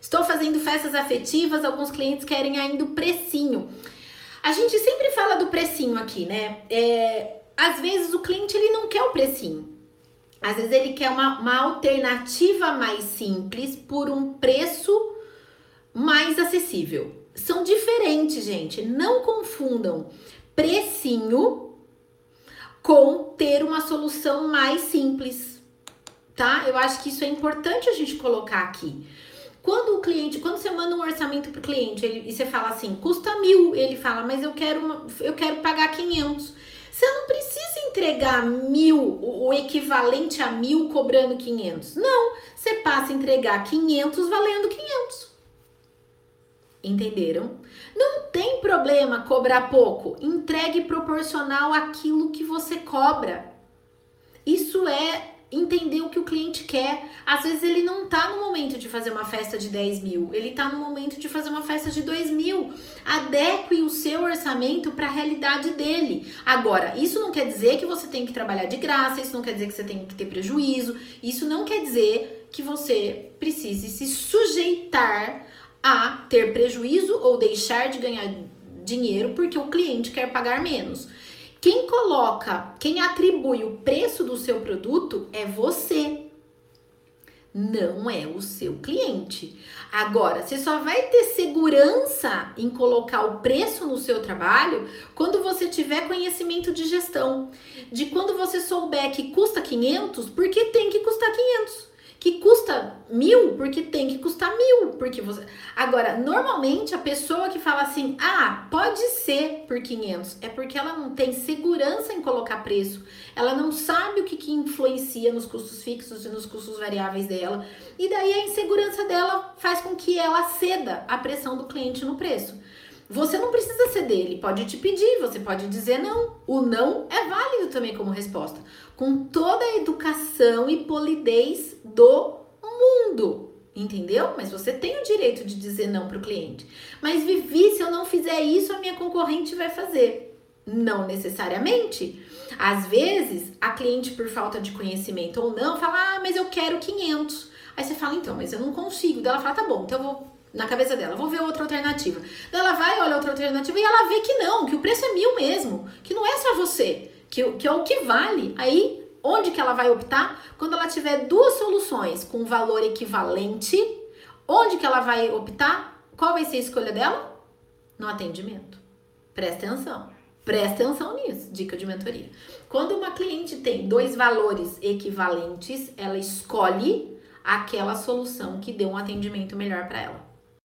Estou fazendo festas afetivas, alguns clientes querem ainda o precinho. A gente sempre fala do precinho aqui, né? É, às vezes o cliente ele não quer o precinho. Às vezes ele quer uma, uma alternativa mais simples por um preço mais acessível. São diferentes, gente. Não confundam precinho com ter uma solução mais simples, tá? Eu acho que isso é importante a gente colocar aqui. Quando o cliente, quando você manda um orçamento para o cliente ele, e você fala assim, custa mil, ele fala, mas eu quero, uma, eu quero pagar 500. Você não precisa entregar mil, o equivalente a mil cobrando 500. Não, você passa a entregar 500 valendo 500. Entenderam? Não tem problema cobrar pouco. Entregue proporcional àquilo que você cobra. Isso é entender o que o cliente quer. Às vezes ele não tá no momento de fazer uma festa de 10 mil, ele tá no momento de fazer uma festa de 2 mil. Adeque o seu orçamento para a realidade dele. Agora, isso não quer dizer que você tem que trabalhar de graça, isso não quer dizer que você tem que ter prejuízo, isso não quer dizer que você precise se sujeitar a ter prejuízo ou deixar de ganhar dinheiro porque o cliente quer pagar menos. Quem coloca, quem atribui o preço do seu produto é você. Não é o seu cliente. Agora, você só vai ter segurança em colocar o preço no seu trabalho quando você tiver conhecimento de gestão. De quando você souber que custa 500, porque tem que custar 500 que custa mil porque tem que custar mil, porque você. Agora, normalmente a pessoa que fala assim, ah, pode ser por 500, é porque ela não tem segurança em colocar preço, ela não sabe o que, que influencia nos custos fixos e nos custos variáveis dela, e daí a insegurança dela faz com que ela ceda a pressão do cliente no preço. Você não precisa ceder, ele pode te pedir, você pode dizer não. O não é válido também como resposta, com toda a educação e polidez do mundo, entendeu? Mas você tem o direito de dizer não para o cliente. Mas Vivi, se eu não fizer isso, a minha concorrente vai fazer. Não necessariamente. Às vezes, a cliente, por falta de conhecimento ou não, fala: Ah, mas eu quero 500. Aí você fala: Então, mas eu não consigo. Daí ela fala: Tá bom, então eu vou na cabeça dela, vou ver outra alternativa. Ela vai, olha outra alternativa e ela vê que não, que o preço é mil mesmo, que não é só você, que, que é o que vale. Aí, onde que ela vai optar? Quando ela tiver duas soluções com valor equivalente, onde que ela vai optar? Qual vai ser a escolha dela? No atendimento. Presta atenção. Presta atenção nisso, dica de mentoria. Quando uma cliente tem dois valores equivalentes, ela escolhe aquela solução que dê um atendimento melhor para ela.